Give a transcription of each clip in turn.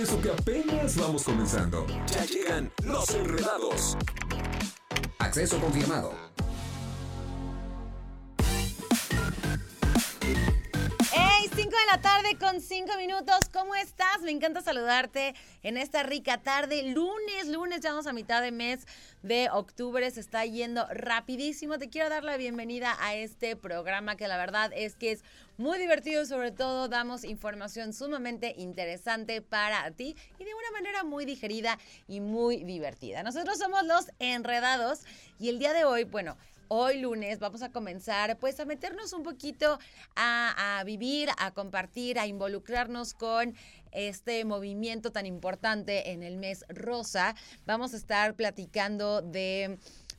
Eso que apenas vamos comenzando. Ya llegan los enredados. Acceso confirmado. Con 5 minutos. ¿Cómo estás? Me encanta saludarte en esta rica tarde. Lunes, lunes, ya vamos a mitad de mes de octubre. Se está yendo rapidísimo. Te quiero dar la bienvenida a este programa que la verdad es que es muy divertido. Sobre todo damos información sumamente interesante para ti y de una manera muy digerida y muy divertida. Nosotros somos los enredados y el día de hoy, bueno, Hoy lunes vamos a comenzar pues a meternos un poquito a, a, vivir, a compartir, a involucrarnos con este movimiento tan importante en el mes rosa. Vamos a estar platicando de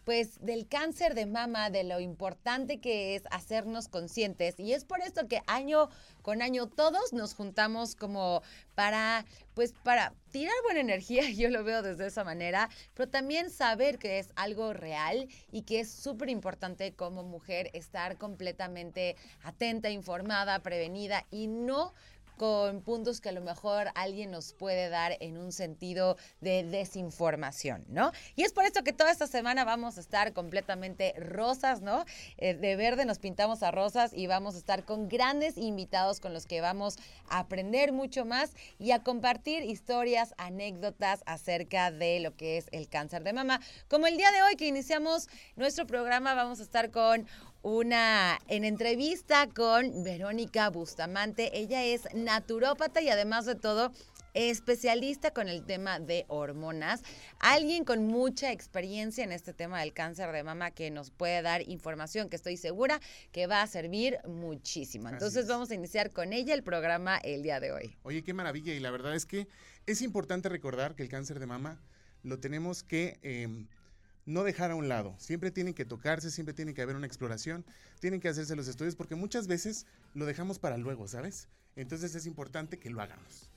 pues del cáncer de mama, de lo importante que es hacernos conscientes. Y es por esto que año con año todos nos juntamos como para, pues para tirar buena energía, yo lo veo desde esa manera, pero también saber que es algo real y que es súper importante como mujer estar completamente atenta, informada, prevenida y no con puntos que a lo mejor alguien nos puede dar en un sentido de desinformación, ¿no? Y es por esto que toda esta semana vamos a estar completamente rosas, ¿no? Eh, de verde nos pintamos a rosas y vamos a estar con grandes invitados con los que vamos a aprender mucho más y a compartir historias, anécdotas acerca de lo que es el cáncer de mama. Como el día de hoy que iniciamos nuestro programa, vamos a estar con una en entrevista con Verónica Bustamante. Ella es naturópata y además de todo especialista con el tema de hormonas, alguien con mucha experiencia en este tema del cáncer de mama que nos puede dar información que estoy segura que va a servir muchísimo. Entonces vamos a iniciar con ella el programa el día de hoy. Oye, qué maravilla y la verdad es que es importante recordar que el cáncer de mama lo tenemos que... Eh, no dejar a un lado. Siempre tienen que tocarse, siempre tiene que haber una exploración, tienen que hacerse los estudios porque muchas veces lo dejamos para luego, ¿sabes? Entonces es importante que lo hagamos.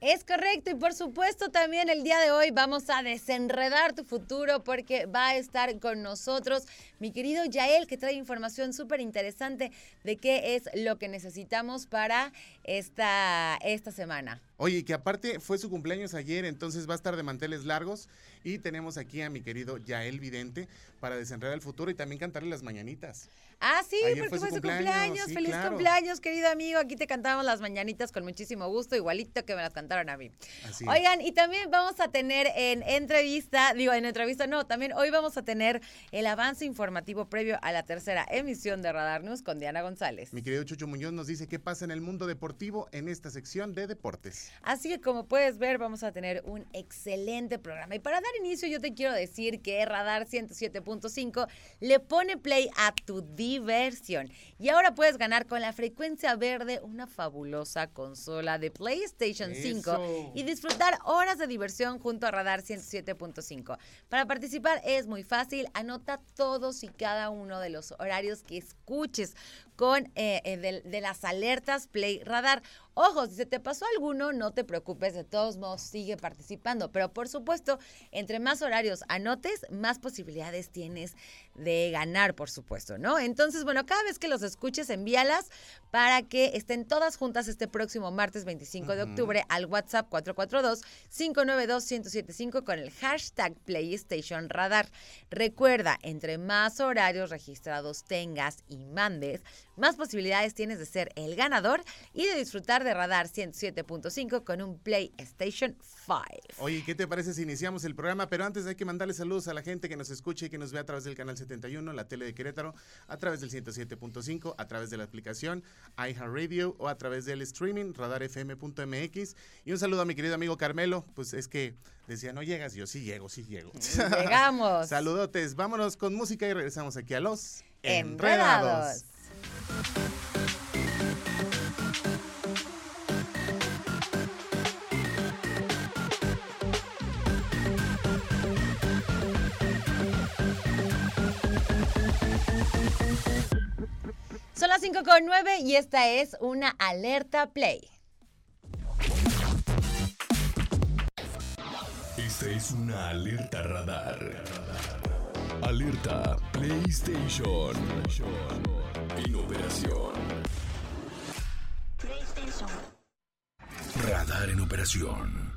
Es correcto y por supuesto también el día de hoy vamos a desenredar tu futuro porque va a estar con nosotros mi querido Yael que trae información súper interesante de qué es lo que necesitamos para esta, esta semana. Oye, que aparte fue su cumpleaños ayer, entonces va a estar de manteles largos y tenemos aquí a mi querido Yael Vidente para desenredar el futuro y también cantarle las mañanitas. Ah, sí, Ayer porque fue su cumpleaños. cumpleaños. Sí, Feliz claro. cumpleaños, querido amigo. Aquí te cantamos las mañanitas con muchísimo gusto, igualito que me las cantaron a mí. Así Oigan, y también vamos a tener en entrevista, digo, en entrevista no, también hoy vamos a tener el avance informativo previo a la tercera emisión de Radar News con Diana González. Mi querido Chucho Muñoz nos dice qué pasa en el mundo deportivo en esta sección de deportes. Así que como puedes ver, vamos a tener un excelente programa. Y para dar inicio, yo te quiero decir que Radar 107.5 le pone play a tu diversión. Y ahora puedes ganar con la frecuencia verde una fabulosa consola de PlayStation 5 y disfrutar horas de diversión junto a Radar 107.5. Para participar es muy fácil, anota todos y cada uno de los horarios que escuches con eh, eh, de, de, las alertas Play Radar. Ojo, si se te pasó alguno, no te preocupes, de todos modos sigue participando. Pero por supuesto, entre más horarios anotes, más posibilidades tienes de ganar, por supuesto, ¿no? Entonces, bueno, cada vez que los escuches, envíalas para que estén todas juntas este próximo martes 25 uh -huh. de octubre al WhatsApp 442-592-1075 con el hashtag PlayStation Radar. Recuerda, entre más horarios registrados tengas y mandes, más posibilidades tienes de ser el ganador y de disfrutar de Radar 107.5 con un PlayStation 5. Oye, ¿qué te parece si iniciamos el programa? Pero antes hay que mandarle saludos a la gente que nos escuche y que nos ve a través del canal 71, la tele de Querétaro, a través del 107.5, a través de la aplicación iHeartRadio o a través del streaming radarfm.mx. Y un saludo a mi querido amigo Carmelo, pues es que decía, no llegas, yo sí llego, sí llego. Llegamos. Saludotes, vámonos con música y regresamos aquí a los Enredados. Enredados. Son las 5 con 9 y esta es una alerta play. Esta es una alerta radar. Alerta PlayStation. En operación. Radar en operación.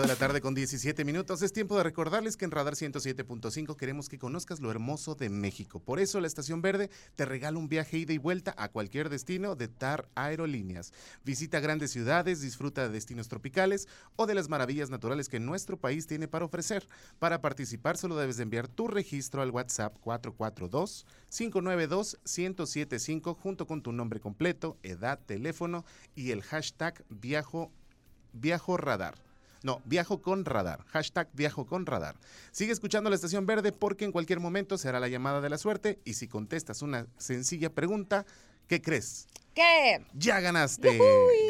5 de la tarde con 17 minutos. Es tiempo de recordarles que en Radar 107.5 queremos que conozcas lo hermoso de México. Por eso la Estación Verde te regala un viaje ida y vuelta a cualquier destino de TAR Aerolíneas. Visita grandes ciudades, disfruta de destinos tropicales o de las maravillas naturales que nuestro país tiene para ofrecer. Para participar solo debes de enviar tu registro al WhatsApp 442-592-1075 junto con tu nombre completo, edad, teléfono y el hashtag viajo, viajo radar. No, viajo con radar. Hashtag viajo con radar. Sigue escuchando la estación verde porque en cualquier momento se hará la llamada de la suerte y si contestas una sencilla pregunta, ¿qué crees? ¿Qué? Ya ganaste.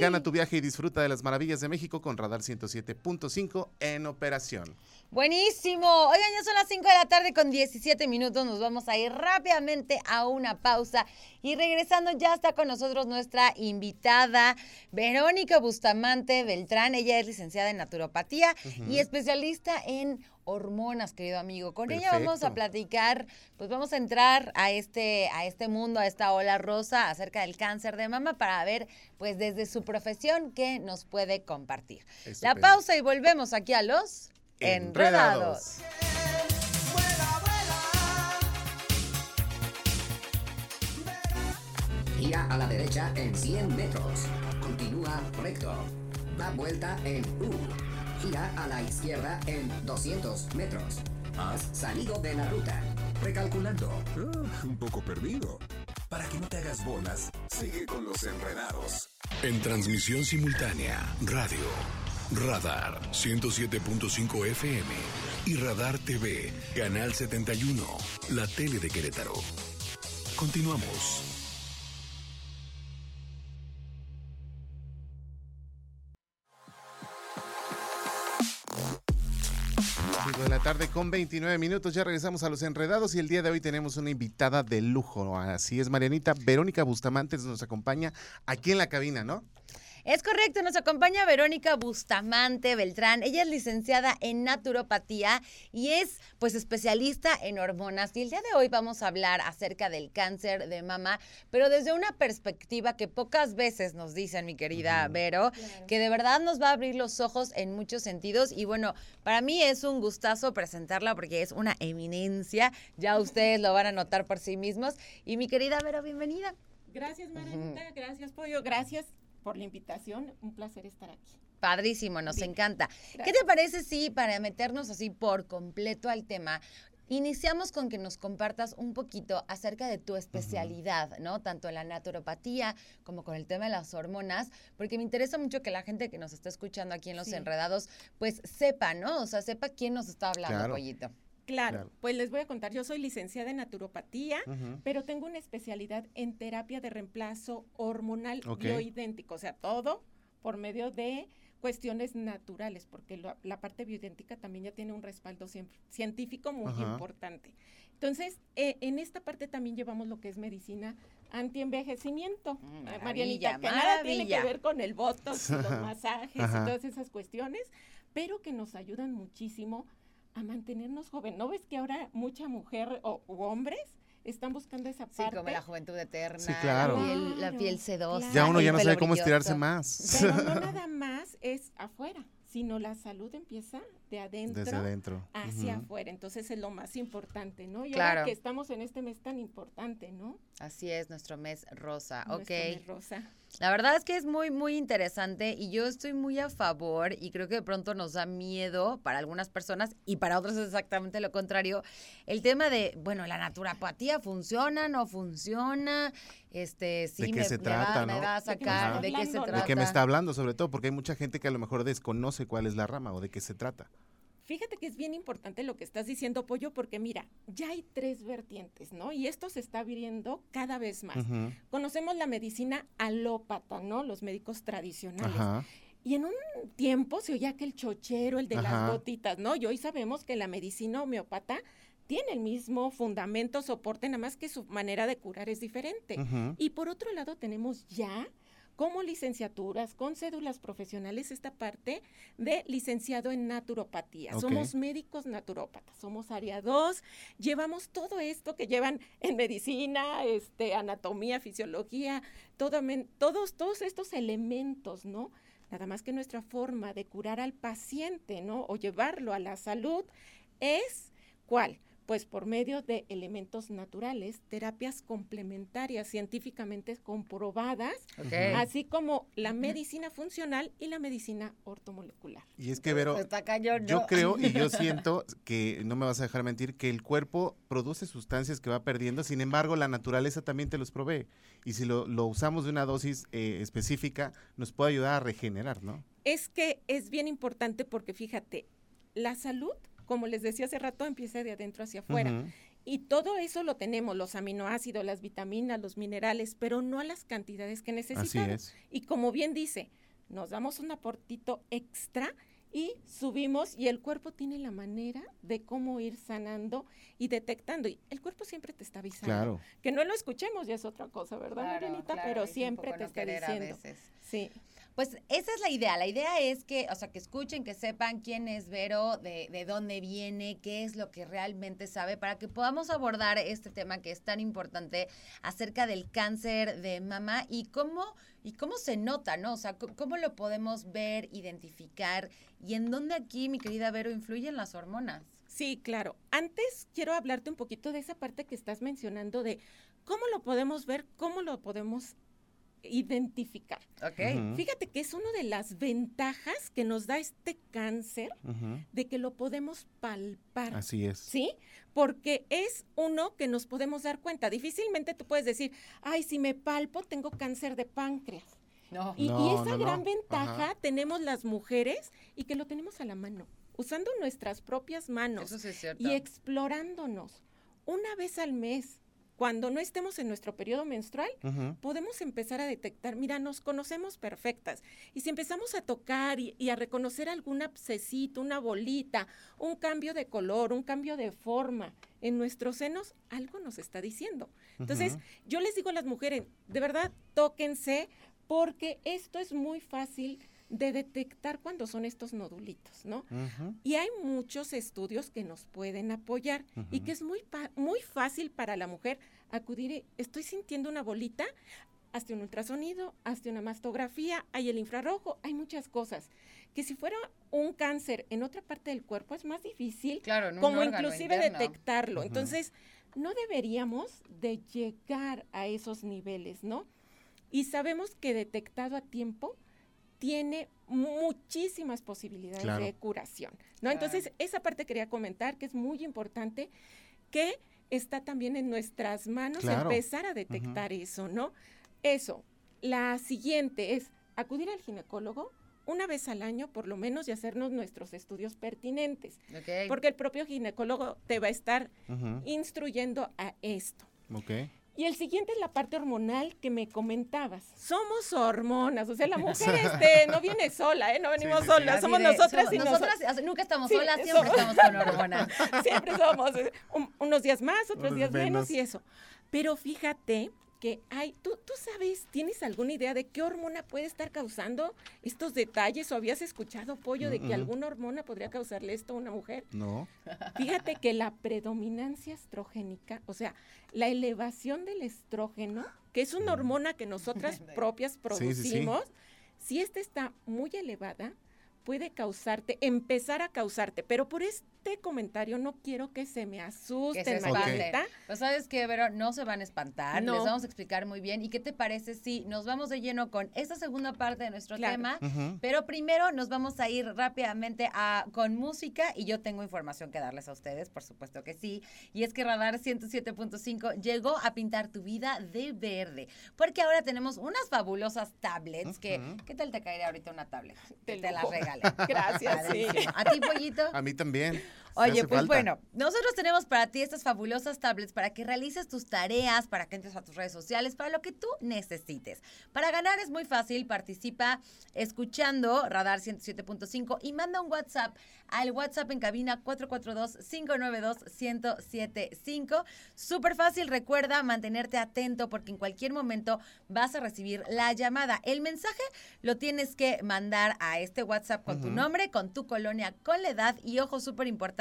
Gana tu viaje y disfruta de las maravillas de México con Radar 107.5 en operación. Buenísimo. Oigan, ya son las 5 de la tarde con 17 minutos. Nos vamos a ir rápidamente a una pausa. Y regresando, ya está con nosotros nuestra invitada, Verónica Bustamante Beltrán. Ella es licenciada en naturopatía y especialista en hormonas, querido amigo. Con ella vamos a platicar, pues vamos a entrar a este, a este mundo, a esta ola rosa acerca del cáncer de mama para ver, pues desde su profesión, qué nos puede compartir. La pausa y volvemos aquí a los Enredados. Gira a la derecha en 100 metros. Continúa recto. Da vuelta en U. Gira a la izquierda en 200 metros. Has salido de la ruta. Recalculando. Ah, un poco perdido. Para que no te hagas bolas, sigue con los enredados. En transmisión simultánea, radio, Radar 107.5 FM y Radar TV, Canal 71, la tele de Querétaro. Continuamos. De la tarde con 29 minutos. Ya regresamos a los enredados y el día de hoy tenemos una invitada de lujo. Así es, Marianita. Verónica Bustamante nos acompaña aquí en la cabina, ¿no? Es correcto, nos acompaña Verónica Bustamante Beltrán. Ella es licenciada en naturopatía y es pues especialista en hormonas. Y el día de hoy vamos a hablar acerca del cáncer de mama, pero desde una perspectiva que pocas veces nos dicen, mi querida Vero, que de verdad nos va a abrir los ojos en muchos sentidos. Y bueno, para mí es un gustazo presentarla porque es una eminencia. Ya ustedes lo van a notar por sí mismos. Y mi querida Vero, bienvenida. Gracias, Marianita. Gracias, Pollo. Gracias por la invitación. Un placer estar aquí. Padrísimo, nos Bien. encanta. ¿Qué te parece si para meternos así por completo al tema, iniciamos con que nos compartas un poquito acerca de tu especialidad, ¿no? Tanto en la naturopatía como con el tema de las hormonas, porque me interesa mucho que la gente que nos está escuchando aquí en Los Sí. Enredados, pues sepa, ¿no? O sea, sepa quién nos está hablando, Claro. Pollito. Claro, Claro. pues les voy a contar. Yo soy licenciada en naturopatía, pero tengo una especialidad en terapia de reemplazo hormonal bioidéntico. O sea, todo por medio de cuestiones naturales, porque lo- la parte bioidéntica también ya tiene un respaldo cien- científico muy Ajá. importante. Entonces, eh, en esta parte también llevamos lo que es medicina antienvejecimiento. Mm, maravilla, Marianita, que nada tiene que ver con el botox, y los masajes Ajá. y todas esas cuestiones, pero que nos ayudan muchísimo a mantenernos joven. ¿No ves que ahora mucha mujer o u hombres están buscando esa Sí, parte? como la juventud eterna, Sí, claro. la, piel, la piel sedosa. Ya uno ya no sabe cómo estirarse más. Pero no nada más es afuera, sino la salud empieza de adentro Desde adentro. hacia afuera. Entonces es lo más importante, ¿no? Y Claro. ahora que estamos en este mes tan importante, ¿no? Así es, nuestro mes rosa. Nuestro ok. mes rosa. La verdad es que es muy, muy interesante y yo estoy muy a favor y creo que de pronto nos da miedo para algunas personas y para otras es exactamente lo contrario. El tema de, bueno, la naturopatía funciona, no funciona, este, sí, qué me, se me trata, va, me ¿no? va a ¿De qué sacar, de qué se no? trata. ¿De qué me está hablando? Sobre todo porque hay mucha gente que a lo mejor desconoce cuál es la rama o de qué se trata. Fíjate que es bien importante lo que estás diciendo, Pollo, porque mira, ya hay tres vertientes, ¿no? Y esto se está abriendo cada vez más. Conocemos la medicina alópata, ¿no? Los médicos tradicionales. Y en un tiempo se oía que el chochero, el de las gotitas, ¿no? Y hoy sabemos que la medicina homeopata tiene el mismo fundamento, soporte, nada más que su manera de curar es diferente. Y por otro lado tenemos ya como licenciaturas con cédulas profesionales esta parte de licenciado en naturopatía. Somos médicos naturópatas, somos área 2, llevamos todo esto que llevan en medicina, este, anatomía, fisiología, todo todos, todos estos elementos, ¿no? Nada más que nuestra forma de curar al paciente, ¿no? O llevarlo a la salud es ¿cuál? Pues por medio de elementos naturales, terapias complementarias científicamente comprobadas, así como la medicina funcional y la medicina ortomolecular. Y es que, Vero, Está cañón, yo creo y yo siento que, no me vas a dejar mentir, que el cuerpo produce sustancias que va perdiendo, sin embargo, la naturaleza también te los provee. Y si lo, lo usamos de una dosis eh, específica, nos puede ayudar a regenerar, ¿no? Es que es bien importante porque fíjate, la salud, como les decía hace rato, empieza de adentro hacia afuera. Y todo eso lo tenemos, los aminoácidos, las vitaminas, los minerales, pero no a las cantidades que Así necesitamos. es. Y como bien dice, nos damos un aportito extra y subimos y el cuerpo tiene la manera de cómo ir sanando y detectando. Y el cuerpo siempre te está avisando. Claro. Que no lo escuchemos ya es otra cosa, ¿verdad, Claro, Marielita? claro, Pero siempre te no está querer a diciendo. veces. Sí. Pues esa es la idea. La idea es que, o sea, que escuchen, que sepan quién es Vero, de, de dónde viene, qué es lo que realmente sabe, para que podamos abordar este tema que es tan importante acerca del cáncer de mama y cómo, y cómo se nota, ¿no? O sea, cómo lo podemos ver, identificar y en dónde aquí, mi querida Vero, influyen las hormonas. Sí, claro. Antes quiero hablarte un poquito de esa parte que estás mencionando de cómo lo podemos ver, cómo lo podemos identificar. ¿Ok? Ujú. Fíjate que es una de las ventajas que nos da este cáncer Ujú. de que lo podemos palpar. Así es. ¿Sí? Porque es uno que nos podemos dar cuenta. Difícilmente tú puedes decir, ay, si me palpo, tengo cáncer de páncreas. No. Y, y No, esa no, no. gran ventaja Ajá. tenemos las mujeres y que lo tenemos a la mano, usando nuestras propias manos Eso sí es cierto. y explorándonos. Una vez al mes, cuando no estemos en nuestro periodo menstrual, podemos empezar a detectar, mira, nos conocemos perfectas. Y si empezamos a tocar y, y a reconocer algún abscesito, una bolita, un cambio de color, un cambio de forma en nuestros senos, algo nos está diciendo. Entonces, yo les digo a las mujeres, de verdad, tóquense, porque esto es muy fácil de detectar cuando son estos nodulitos, ¿no? Y hay muchos estudios que nos pueden apoyar y que es muy, muy fácil para la mujer acudir, y, estoy sintiendo una bolita, hazte un ultrasonido, hazte una mastografía, hay el infrarrojo, hay muchas cosas. Que si fuera un cáncer en otra parte del cuerpo es más difícil Claro, como inclusive interno. detectarlo. Entonces, no deberíamos de llegar a esos niveles, ¿no? Y sabemos que detectado a tiempo tiene muchísimas posibilidades Claro. de curación, ¿no? Entonces, esa parte quería comentar que es muy importante que está también en nuestras manos Claro. empezar a detectar eso, ¿no? Eso. La siguiente es acudir al ginecólogo una vez al año por lo menos y hacernos nuestros estudios pertinentes, porque el propio ginecólogo te va a estar instruyendo a esto. Ok. Y el siguiente es la parte hormonal que me comentabas. Somos hormonas, o sea, la mujer este, no viene sola, ¿eh? no venimos sí, sí. solas, somos de- nosotras somos- y nosotras, sea, nunca estamos Sí, solas, siempre estamos con hormonas. Siempre somos eh, un- unos días más, otros Unos días menos. menos. y eso. Pero fíjate que hay, ¿tú, tú sabes, tienes alguna idea de qué hormona puede estar causando estos detalles o habías escuchado, Pollo, de que Mm-mm. alguna hormona podría causarle esto a una mujer? No. Fíjate que la predominancia estrogénica, o sea, la elevación del estrógeno, que es una hormona que nosotras propias sí, sí. producimos, si esta está muy elevada, puede causarte, empezar a causarte, pero por este comentario no quiero que se me Que se asusten, espanten. Marielita. Pues sabes que, Vero, no se van a espantar, No. les vamos a explicar muy bien. ¿Y qué te parece si nos vamos de lleno con esta segunda parte de nuestro Claro. tema? Pero primero nos vamos a ir rápidamente a, con música y yo tengo información que darles a ustedes, por supuesto que sí. Y es que Radar 107.5 llegó a pintar tu vida de verde, porque ahora tenemos unas fabulosas tablets que. ¿qué tal te caería ahorita una tablet? Que te la lujo. Gracias, sí. ¿A ti, Pollito? A mí también. Oye, pues falta. bueno, nosotros tenemos para ti estas fabulosas tablets para que realices tus tareas, para que entres a tus redes sociales, para lo que tú necesites. Para ganar es muy fácil, participa escuchando Radar 107.5 y manda un WhatsApp al WhatsApp en cabina 442-592-1075. Súper fácil, recuerda mantenerte atento porque en cualquier momento vas a recibir la llamada. El mensaje lo tienes que mandar a este WhatsApp con tu nombre, con tu colonia, con la edad y, ojo, súper importante,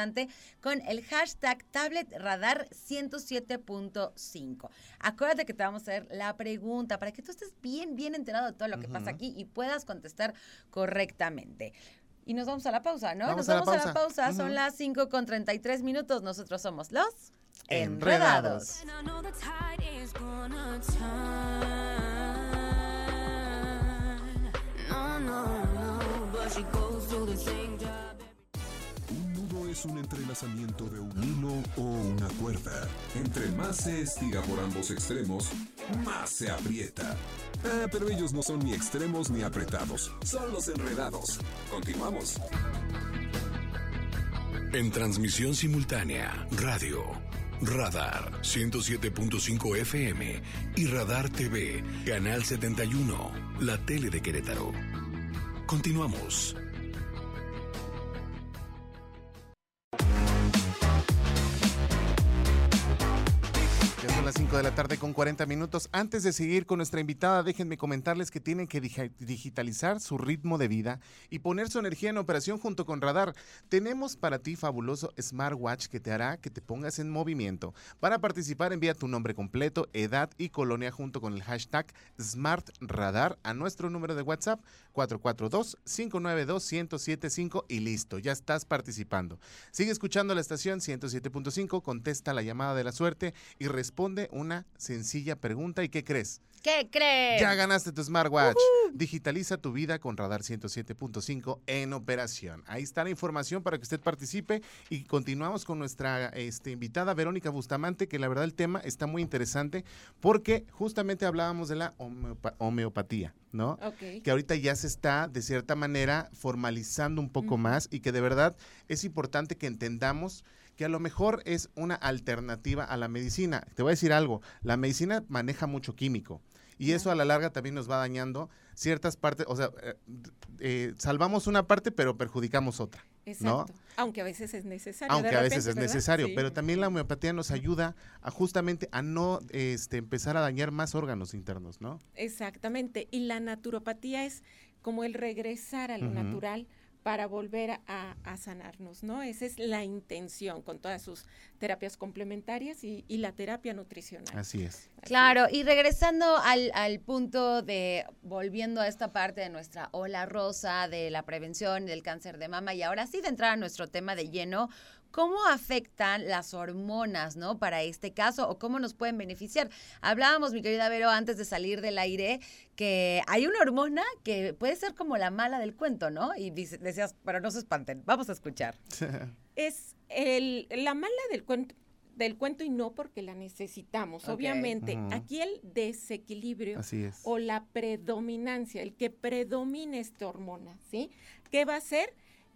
con el hashtag tablet radar 107.5. Acuérdate que te vamos a hacer la pregunta para que tú estés bien, bien enterado de todo lo que pasa aquí y puedas contestar correctamente. Y nos vamos a la pausa, ¿no? Vamos nos a la vamos a la pausa. Son las 5 con 33 minutos. Nosotros somos los Enredados. Enredados. Es un entrelazamiento de un hilo o una cuerda. Entre más se estira por ambos extremos, más se aprieta. Ah, pero ellos no son ni extremos ni apretados, son los enredados. Continuamos. En transmisión simultánea, radio, Radar 107.5 FM y Radar TV, Canal 71, la tele de Querétaro. Continuamos. Las 5 de la tarde con 40 minutos. Antes de seguir con nuestra invitada, déjenme comentarles que tienen que digi- digitalizar su ritmo de vida y poner su energía en operación junto con Radar. Tenemos para ti fabuloso smartwatch que te hará que te pongas en movimiento. Para participar, envía tu nombre completo, edad y colonia junto con el hashtag SmartRadar a nuestro número de WhatsApp 442-592-1075 y listo, ya estás participando. Sigue escuchando la estación 107.5, contesta la llamada de la suerte y responde una sencilla pregunta. ¿Y qué crees? ¿Qué crees? Ya ganaste tu smartwatch. Digitaliza tu vida con Radar 107.5 en operación. Ahí está la información para que usted participe y continuamos con nuestra este, invitada Verónica Bustamante, que la verdad el tema está muy interesante porque justamente hablábamos de la homeopa- homeopatía, ¿no? Ok. que ahorita ya se está de cierta manera formalizando un poco más y que de verdad es importante que entendamos que a lo mejor es una alternativa a la medicina. Te voy a decir algo, la medicina maneja mucho químico y eso a la larga también nos va dañando ciertas partes, o sea, eh, eh, salvamos una parte pero perjudicamos otra. ¿no? Exacto. Aunque a veces es necesario. de Aunque a veces es ¿verdad? necesario, Sí. pero también la homeopatía nos ayuda a justamente a no este, empezar a dañar más órganos internos, ¿no? Exactamente. Y la naturopatía es como el regresar a lo natural para volver a, a sanarnos, ¿no? Esa es la intención con todas sus terapias complementarias y, y la terapia nutricional. Así es. Así Claro, es. y regresando al, al punto de, volviendo a esta parte de nuestra ola rosa, de la prevención del cáncer de mama, y ahora sí de entrar a nuestro tema de lleno, ¿cómo afectan las hormonas, no? Para este caso, o cómo nos pueden beneficiar. Hablábamos, mi querida Vero, antes de salir del aire, que hay una hormona que puede ser como la mala del cuento, ¿no? Y dice- decías, pero no se espanten, vamos a escuchar. Es el, la mala del cuento del cuento y no porque la necesitamos. Obviamente, aquí el desequilibrio Así es. o la predominancia, el que predomine esta hormona, ¿sí? ¿Qué va a hacer?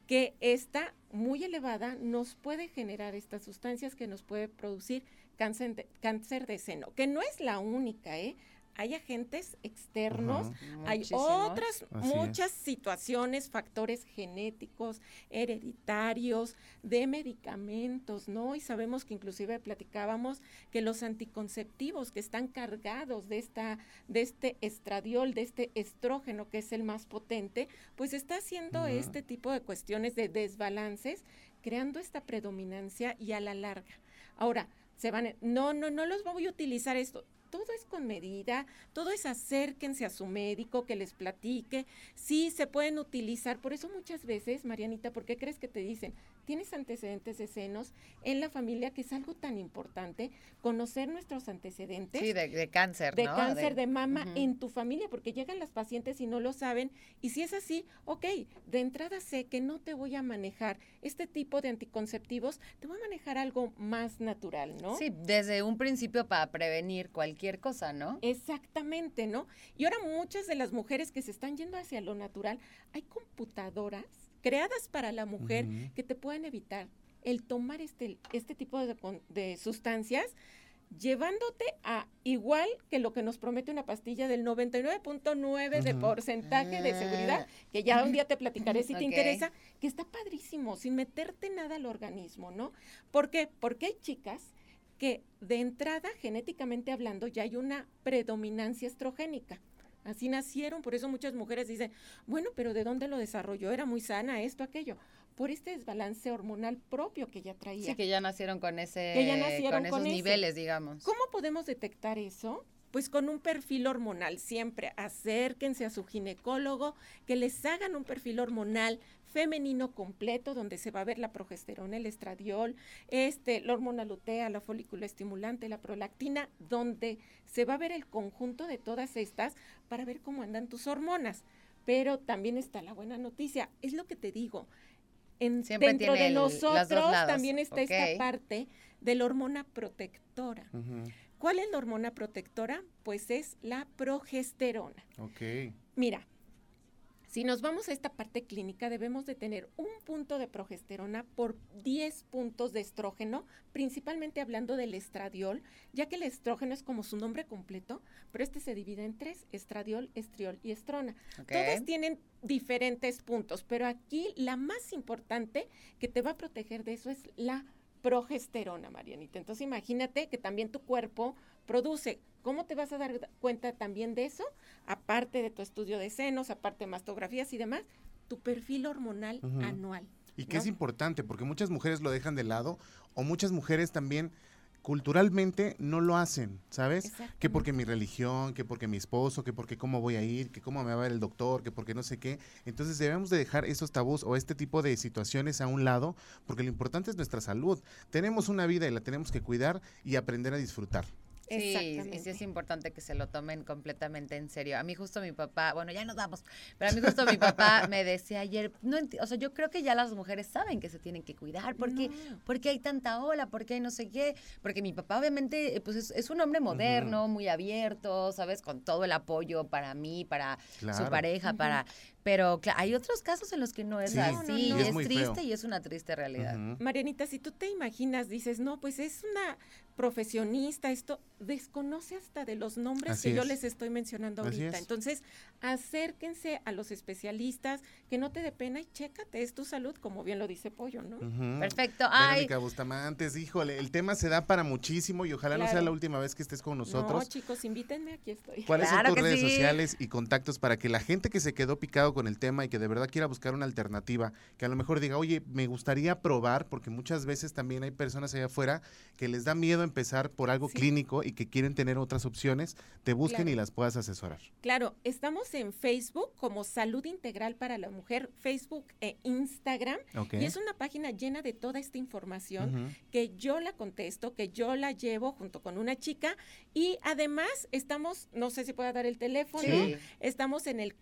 Que esta muy elevada nos puede generar estas sustancias que nos puede producir cáncer de, cáncer de seno, que no es la única, ¿eh? Hay agentes externos, hay Muchísimos. otras, Así muchas situaciones, factores genéticos, hereditarios, de medicamentos, ¿no? Y sabemos que inclusive platicábamos que los anticonceptivos que están cargados de esta, de este estradiol, de este estrógeno que es el más potente, pues está haciendo este tipo de cuestiones de desbalances, creando esta predominancia y a la larga. Ahora, se van, a- no, no, no los voy a utilizar esto. Todo es con medida, todo es acérquense a su médico, que les platique. Sí, se pueden utilizar. Por eso muchas veces, Marianita, ¿por qué crees que te dicen? Tienes antecedentes de senos en la familia, que es algo tan importante, conocer nuestros antecedentes Sí, de, de cáncer, de ¿no? cáncer de mama en tu familia, porque llegan las pacientes y no lo saben. Y si es así, ok, de entrada sé que no te voy a manejar este tipo de anticonceptivos, te voy a manejar algo más natural, ¿no? Sí, desde un principio para prevenir cualquier cosa, ¿no? Exactamente, ¿no? Y ahora muchas de las mujeres que se están yendo hacia lo natural, hay computadoras creadas para la mujer que te puedan evitar el tomar este, este tipo de, con- de sustancias llevándote a igual que lo que nos promete una pastilla del 99.9 de porcentaje de Ah. seguridad, que ya un día te platicaré si te interesa, que está padrísimo, sin meterte nada al organismo, ¿no? ¿Por qué? Porque hay chicas que de entrada, genéticamente hablando, ya hay una predominancia estrogénica. Así nacieron, por eso muchas mujeres dicen, bueno, pero ¿de dónde lo desarrolló? Era muy sana esto, aquello. Por este desbalance hormonal propio que ya traía. Sí, que ya nacieron con ese, Que ya nacieron con esos con ese. niveles, digamos. ¿Cómo podemos detectar eso? Pues con un perfil hormonal siempre. Acérquense a su ginecólogo, que les hagan un perfil hormonal femenino completo, donde se va a ver la progesterona, el estradiol, este, la hormona lutea, la folículo estimulante, la prolactina, donde se va a ver el conjunto de todas estas para ver cómo andan tus hormonas. Pero también está la buena noticia, es lo que te digo. En, dentro de el- nosotros también está esta parte de la hormona protectora. ¿Cuál es la hormona protectora? Pues es la progesterona. Ok. Mira, si nos vamos a esta parte clínica, debemos de tener un punto de progesterona por 10 puntos de estrógeno, principalmente hablando del estradiol, ya que el estrógeno es como su nombre completo, pero este se divide en tres, estradiol, estriol y estrona. Todas tienen diferentes puntos, pero aquí la más importante que te va a proteger de eso es la progesterona, Marianita. Entonces imagínate que también tu cuerpo produce. ¿Cómo te vas a dar cuenta también de eso? Aparte de tu estudio de senos, aparte de mastografías y demás, tu perfil hormonal anual. Y que es importante, porque muchas mujeres lo dejan de lado, o muchas mujeres también culturalmente no lo hacen, ¿sabes? Que porque mi religión, que porque mi esposo, que porque cómo voy a ir, que cómo me va a ver el doctor, que porque no sé qué. Entonces debemos de dejar esos tabús o este tipo de situaciones a un lado, porque lo importante es nuestra salud. Tenemos una vida y la tenemos que cuidar y aprender a disfrutar. Sí, y sí es importante que se lo tomen completamente en serio. A mí justo mi papá, bueno, ya nos vamos, pero a mí justo mi papá me decía ayer, no o sea, yo creo que ya las mujeres saben que se tienen que cuidar, porque No. porque hay tanta ola, porque hay no sé qué, porque mi papá obviamente pues es, es un hombre moderno, muy abierto, ¿sabes? Con todo el apoyo para mí, para su pareja, para pero hay otros casos en los que no es Sí, así, no, no, y no. es, triste feo. y es una triste realidad. Marianita, si tú te imaginas, dices, no, pues es una profesionista, esto desconoce hasta de los nombres Así que yo es. les estoy mencionando ahorita. es. Entonces, acérquense a los especialistas, que no te dé pena y chécate, es tu salud, como bien lo dice Pollo, ¿no? Perfecto. Ay, Verónica Bustamantes, híjole, el tema se da para muchísimo y ojalá no sea la última vez que estés con No, nosotros. chicos, invítenme, aquí estoy. ¿Cuáles Claro son tus redes sí. sociales y contactos para que la gente que se quedó picado con el tema y que de verdad quiera buscar una alternativa, que a lo mejor diga, oye, me gustaría probar, porque muchas veces también hay personas allá afuera que les da miedo empezar por algo Sí. clínico y que quieren tener otras opciones, te busquen Claro. y las puedas asesorar. Claro, estamos en Facebook como Salud Integral para la Mujer, Facebook e Instagram. Y es una página llena de toda esta información que yo la contesto, que yo la llevo junto con una chica. Y además estamos, no sé si pueda dar el teléfono, Sí. estamos en el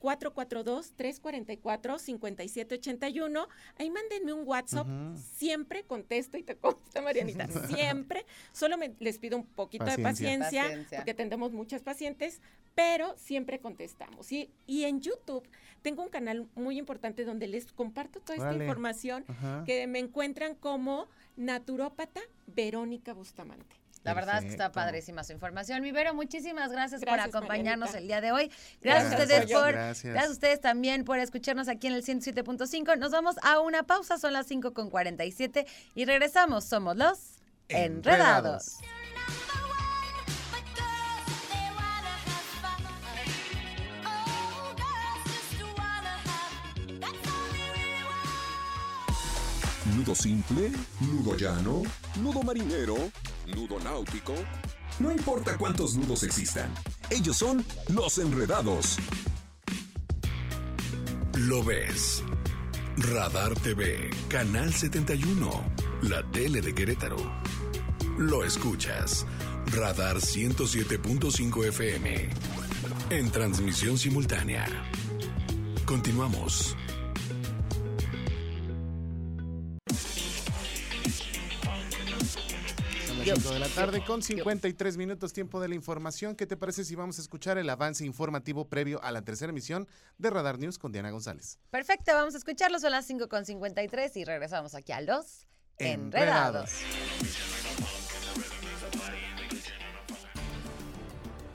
442-344-5781. Ahí mándenme un WhatsApp. Siempre contesto y te consta, Marianita. siempre. Solo me, les pido un poquito de Paciencia. porque atendemos muchas pacientes, pero siempre contestamos. Y, y en YouTube tengo un canal muy importante donde les comparto toda esta información que me encuentran como naturópata Verónica Bustamante. La verdad es que está Perfecto. padrísima su información. Mi Vero, muchísimas gracias, Gracias, por acompañarnos Marianita. el día de hoy. Gracias, a ustedes por Gracias. gracias a ustedes también por escucharnos aquí en el 107.5. Nos vamos a una pausa, son las 5 con 47 y regresamos. Somos los Enredados. Nudo simple, nudo llano, nudo marinero, nudo náutico. No importa cuántos nudos existan, ellos son los enredados. Lo ves. Radar TV, Canal 71, la tele de Querétaro. Lo escuchas. Radar 107.5 FM. En transmisión simultánea. Continuamos. Las 5 de la tarde con 53 minutos tiempo de la información. ¿Qué te parece si vamos a escuchar el avance informativo previo a la tercera emisión de Radar News con Diana González? Perfecto, vamos a escucharlo. Son las 5 con 53 y regresamos aquí a los Enredados.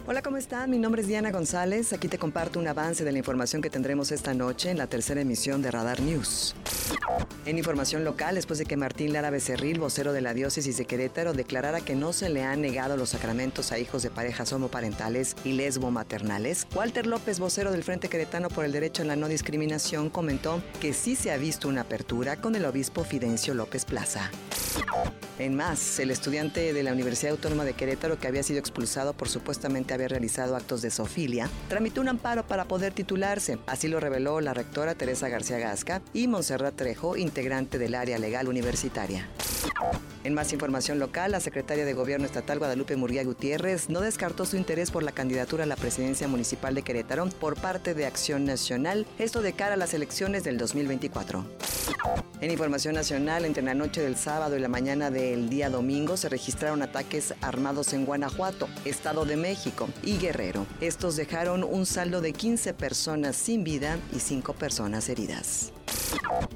Hola, ¿cómo están? Mi nombre es Diana González. Aquí te comparto un avance de la información que tendremos esta noche en la tercera emisión de Radar News. En información local, después de que Martín Lara Becerril, vocero de la diócesis de Querétaro, declarara que no se le han negado los sacramentos a hijos de parejas homoparentales y lesbo-maternales, Walter López, vocero del Frente Queretano por el Derecho a la No Discriminación, comentó que sí se ha visto una apertura con el obispo Fidencio López Plaza. En más, el estudiante de la Universidad Autónoma de Querétaro que había sido expulsado por supuestamente haber realizado actos de sofilia, tramitó un amparo para poder titularse. Así lo reveló la rectora Teresa García Gasca y Montserrat Trejo, integrante del área legal universitaria. En más información local, la secretaria de Gobierno Estatal Guadalupe Murguía Gutiérrez no descartó su interés por la candidatura a la presidencia municipal de Querétaro por parte de Acción Nacional, esto de cara a las elecciones del 2024. En información nacional, entre la noche del sábado y la mañana del día domingo se registraron ataques armados en Guanajuato, Estado de México y Guerrero. Estos dejaron un saldo de 15 personas sin vida y 5 personas heridas.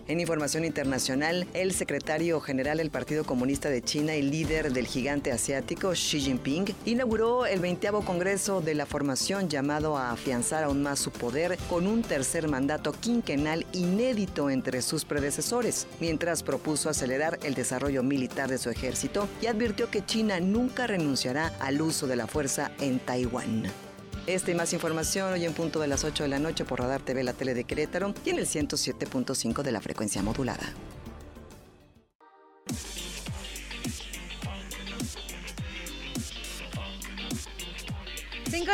En información internacional, el secretario general del Partido Comunista de China y líder del gigante asiático Xi Jinping inauguró el 20 Congreso de la Formación llamado a afianzar aún más su poder con un tercer mandato quinquenal inédito entre sus predecesores, mientras propuso acelerar el desarrollo militar de su ejército y advirtió que China nunca renunciará al uso de la fuerza en Taiwán. Esta y más información hoy en punto de las 8 de la noche por Radar TV, la tele de Querétaro y en el 107.5 de la frecuencia modulada.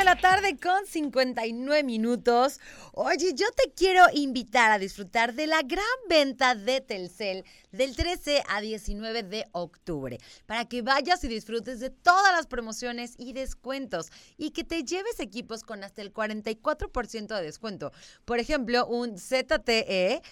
La tarde con 59 minutos. Oye, yo te quiero invitar a disfrutar de la gran venta de Telcel del 13 a 19 de octubre, para que vayas y disfrutes de todas las promociones y descuentos y que te lleves equipos con hasta el 44% de descuento. Por ejemplo, un ZTE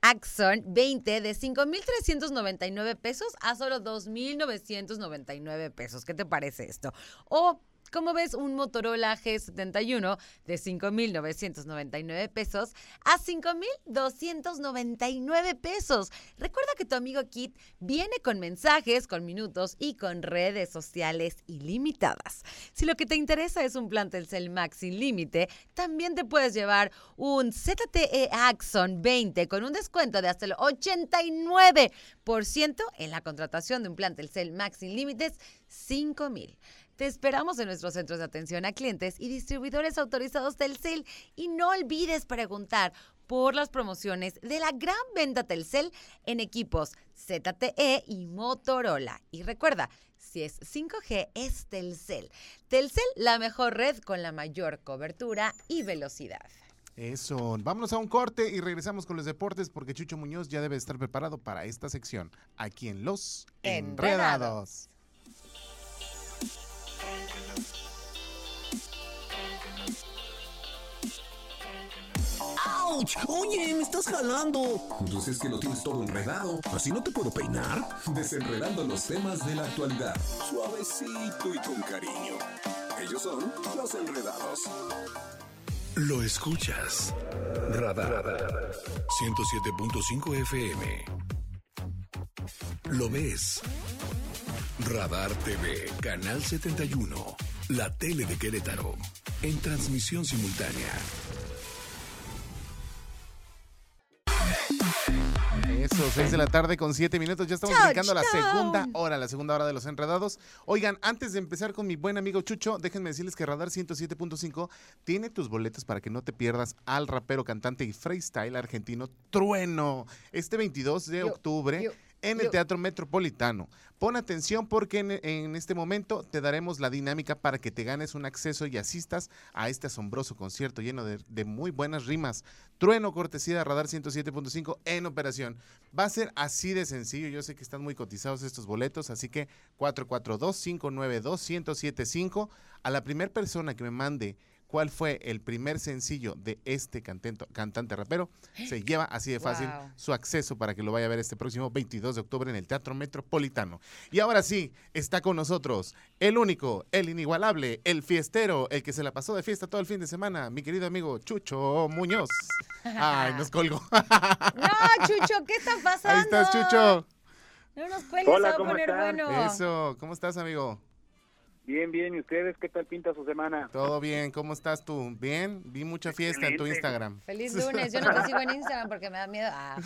Axon 20 de 5,399 pesos a solo 2,999 pesos. ¿Qué te parece esto? O como ves, un Motorola G71 de 5,999 pesos a 5,299 pesos. Recuerda que tu amigo Kit viene con mensajes, con minutos y con redes sociales ilimitadas. Si lo que te interesa es un plan Telcel Max sin límite, también te puedes llevar un ZTE Axon 20 con un descuento de hasta el 89% en la contratación de un plan Telcel Max sin límites 5000. Te esperamos en nuestros centros de atención a clientes y distribuidores autorizados Telcel y no olvides preguntar por las promociones de la gran venta Telcel en equipos ZTE y Motorola. Y recuerda, si es 5G es Telcel. Telcel, la mejor red con la mayor cobertura y velocidad. Eso, vámonos a un corte y regresamos con los deportes porque Chucho Muñoz ya debe estar preparado para esta sección aquí en Los Enredados. Enredados. ¡Auch! Oye, me estás jalando. Pues es que lo tienes todo enredado. ¿Así no te puedo peinar? Desenredando los temas de la actualidad. Suavecito y con cariño. Ellos son los enredados. Lo escuchas. Radar. 107.5 FM. Lo ves. Radar TV, Canal 71. La tele de Querétaro. En transmisión simultánea. Eso, 6 de la tarde con 7 minutos. Ya estamos brincando a la segunda hora, la segunda hora de los enredados. Oigan, antes de empezar con mi buen amigo Chucho, déjenme decirles que Radar 107.5 tiene tus boletos para que no te pierdas al rapero, cantante y freestyle argentino Trueno. Este 22 de Yo, octubre. yo, en el. Teatro Metropolitano. Pon atención porque en, en este momento te daremos la dinámica para que te ganes un acceso y asistas a este asombroso concierto lleno de, de muy buenas rimas. Trueno, cortesía de Radar 107.5 en operación. Va a ser así de sencillo. Yo sé que están muy cotizados estos boletos, así que 442-592-1075. A la primera persona que me mande cuál fue el primer sencillo de este cantento- cantante rapero, se lleva así de fácil Wow. su acceso para que lo vaya a ver este próximo 22 de octubre en el Teatro Metropolitano. Y ahora sí, está con nosotros el único, el inigualable, el fiestero, el que se la pasó de fiesta todo el fin de semana, mi querido amigo Chucho Muñoz. Ay, nos colgó. No, Chucho, ¿qué está pasando? Ahí estás, Chucho. No nos cuelgues, Hola, se va a ¿cómo poner están? bueno. Eso, ¿cómo estás, amigo? Bien, bien. ¿Y ustedes qué tal pinta su semana? Todo bien, ¿cómo estás tú? Bien, vi mucha fiesta en tu. Instagram. Feliz lunes. Yo no te sigo en Instagram porque me da miedo. Ah.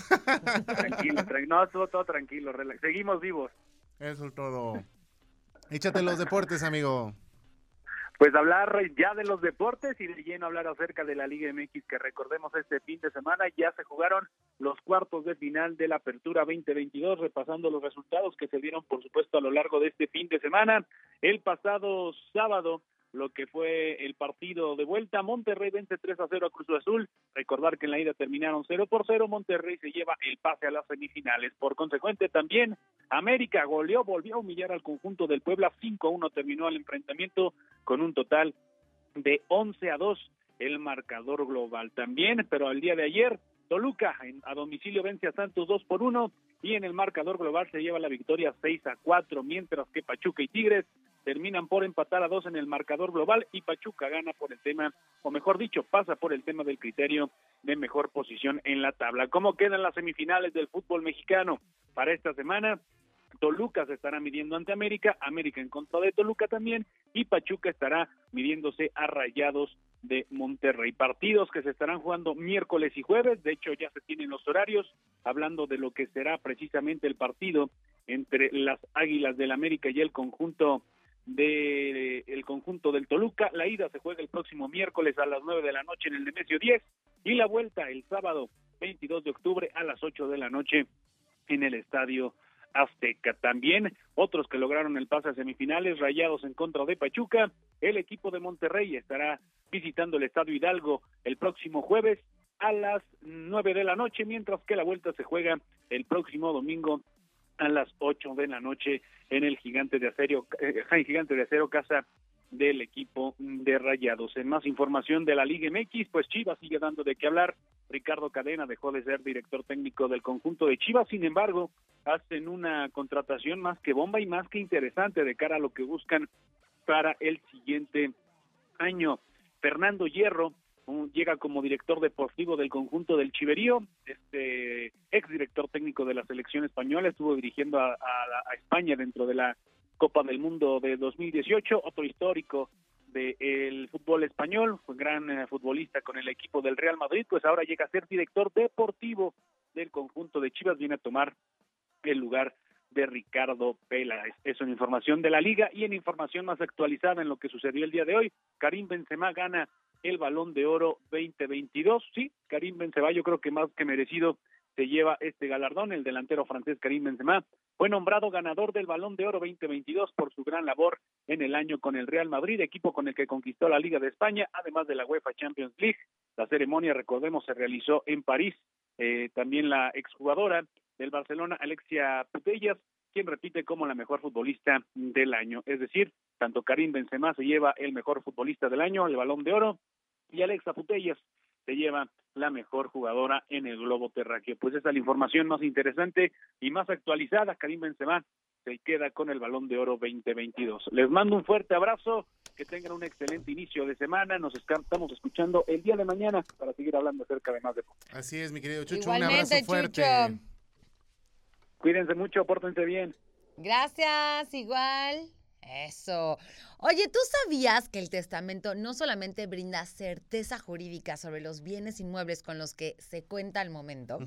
Tranquilo, tranquilo. No, todo, todo tranquilo. relax. Seguimos vivos. Eso es todo. Échate los deportes, amigo. Pues hablar ya de los deportes y de lleno hablar acerca de la Liga MX que recordemos este fin de semana ya se jugaron los cuartos de final de la Apertura 2022 repasando los resultados que se dieron por supuesto a lo largo de este fin de semana. El pasado sábado lo que fue el partido de vuelta, Monterrey vence 3 a 0 a Cruz Azul. Recordar que en la ida terminaron 0 por 0, Monterrey se lleva el pase a las semifinales. Por consecuente también América goleó, volvió a humillar al conjunto del Puebla. 5-1 terminó el enfrentamiento con un total de 11 a 2 el marcador global. También, pero al día de ayer Toluca a domicilio vence a Santos 2 por 1 y en el marcador global se lleva la victoria 6 a 4, mientras que Pachuca y Tigres terminan por empatar a dos en el marcador global y Pachuca gana por el tema, o mejor dicho, pasa por el tema del criterio de mejor posición en la tabla. ¿Cómo quedan las semifinales del fútbol mexicano para esta semana? Toluca se estará midiendo ante América, América en contra de Toluca también, y Pachuca estará midiéndose a Rayados de Monterrey. Partidos que se estarán jugando miércoles y jueves, de hecho ya se tienen los horarios, hablando de lo que será precisamente el partido entre las Águilas del América y el conjunto de el conjunto del Toluca. La ida se juega el próximo miércoles a las 9 de la noche en el Nemesio 10 y la vuelta el sábado 22 de octubre a las 8 de la noche en el Estadio Azteca. También otros que lograron el pase a semifinales, Rayados en contra de Pachuca. El equipo de Monterrey estará visitando el Estadio Hidalgo el próximo jueves a las 9 de la noche, mientras que la vuelta se juega el próximo domingo a las 8 de la noche en el Gigante de Acero, eh, el Gigante de Acero, casa del equipo de Rayados. En más información de la Liga MX, pues Chivas sigue dando de qué hablar. Ricardo Cadena dejó de ser director técnico del conjunto de Chivas, sin embargo, hacen una contratación más que bomba y más que interesante de cara a lo que buscan para el siguiente año. Fernando Hierro llega como director deportivo del conjunto del Chiverío, este ex director técnico de la selección española, estuvo dirigiendo a, a España dentro de la Copa del Mundo de 2018, otro histórico del fútbol español, fue gran eh, futbolista con el equipo del Real Madrid, pues ahora llega a ser director deportivo del conjunto de Chivas, viene a tomar el lugar de Ricardo Pela. Es una información de la liga y en información más actualizada en lo que sucedió el día de hoy, Karim Benzema gana el Balón de Oro 2022. Sí, Karim Benzema, yo creo que más que merecido se lleva este galardón. El delantero francés Karim Benzema fue nombrado ganador del Balón de Oro 2022 por su gran labor en el año con el Real Madrid, equipo con el que conquistó la Liga de España, además de la UEFA Champions League. La ceremonia, recordemos, se realizó en París. Eh, también la exjugadora del Barcelona, Alexia Putellas, quien repite como la mejor futbolista del año. Es decir, tanto Karim Benzema se lleva el mejor futbolista del año, el Balón de Oro, y Alexa Putellas se lleva la mejor jugadora en el globo terráqueo. Pues esa es la información más interesante y más actualizada. Karim Benzema se queda con el Balón de Oro 2022. Les mando un fuerte abrazo, que tengan un excelente inicio de semana. Nos estamos escuchando el día de mañana para seguir hablando acerca de más deporte. Así es, mi querido Chucho. Igualmente, un abrazo fuerte. Chucho. Cuídense mucho, pórtense bien. Gracias, igual. Eso. Oye, ¿tú sabías que el testamento no solamente brinda certeza jurídica sobre los bienes inmuebles con los que se cuenta al momento?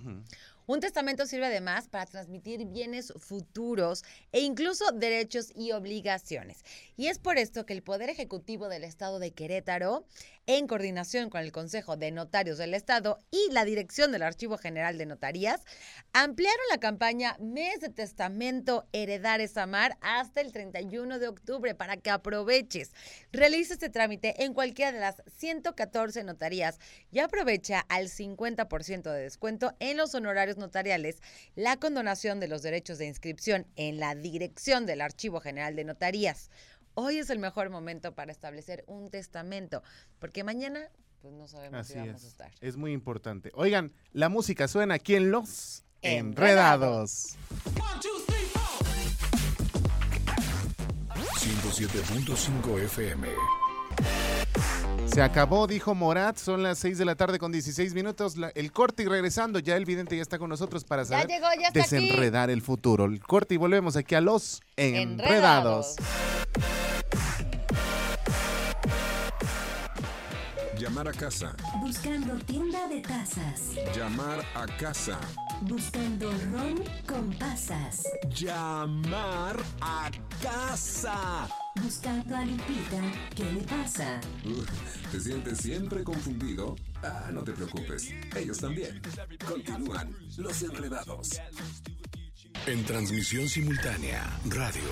Un testamento sirve además para transmitir bienes futuros e incluso derechos y obligaciones. Y es por esto que el Poder Ejecutivo del Estado de Querétaro, en coordinación con el Consejo de Notarios del Estado y la Dirección del Archivo General de Notarías, ampliaron la campaña Mes de Testamento Heredar es Amar hasta el 31 de octubre para que aproveches. Realiza este trámite en cualquiera de las 114 notarías y aprovecha al 50% de descuento en los honorarios notariales, la condonación de los derechos de inscripción en la dirección del Archivo General de Notarías. Hoy es el mejor momento para establecer un testamento, porque mañana pues no sabemos Así si vamos es. a estar. Es muy importante. Oigan, la música suena aquí en Los Enredados. Enredados. 107.5 FM. Se acabó, dijo Morat. Son las 6 de la tarde con 16 minutos. La- el corte y regresando. Ya el vidente ya está con nosotros para Ya saber llegó, ya está aquí. desenredar el futuro. El corte y volvemos aquí a Los Enredados. Llamar a casa. Buscando tienda de tazas. Llamar a casa. Buscando ron con pasas. Llamar a casa. Buscando a Lupita. ¿Qué le pasa? Uh, ¿Te sientes siempre confundido? Ah, no te preocupes. Ellos también. Continúan los enredados. En transmisión simultánea, radio,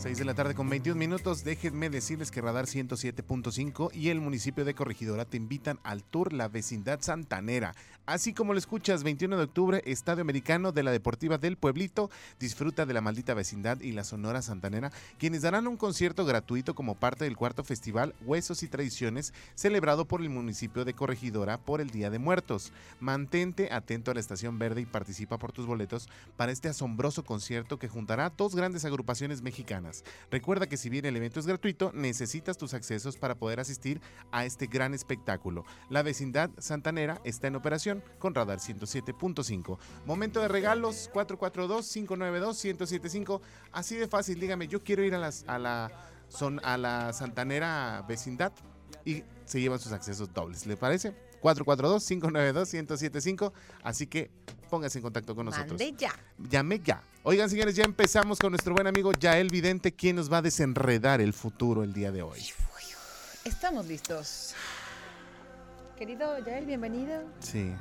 6 de la tarde con 21 minutos. Déjenme decirles que Radar 107.5 y el municipio de Corregidora te invitan al tour La Vecindad Santanera. Así como lo escuchas, 21 de octubre, Estadio Americano de la Deportiva del Pueblito. Disfruta de la maldita vecindad y la Sonora Santanera, quienes darán un concierto gratuito como parte del cuarto festival Huesos y Tradiciones, celebrado por el municipio de Corregidora por el Día de Muertos. Mantente atento a la Estación Verde y participa por tus boletos para este asombroso concierto que juntará dos grandes agrupaciones mexicanas. Recuerda que si bien el evento es gratuito, necesitas tus accesos para poder asistir a este gran espectáculo. La vecindad santanera está en operación con Radar 107.5. Momento de regalos 442-592-1075. Así de fácil, dígame, yo quiero ir a, las, a, la, son, a la santanera vecindad y se llevan sus accesos dobles. ¿Le parece? 442-592-1075. Así que póngase en contacto con nosotros. Mande ya. Llame ya. Oigan, señores, ya empezamos con nuestro buen amigo Yael Vidente, quien nos va a desenredar el futuro el día de hoy. Estamos listos. Querido Yael, bienvenido. Sí.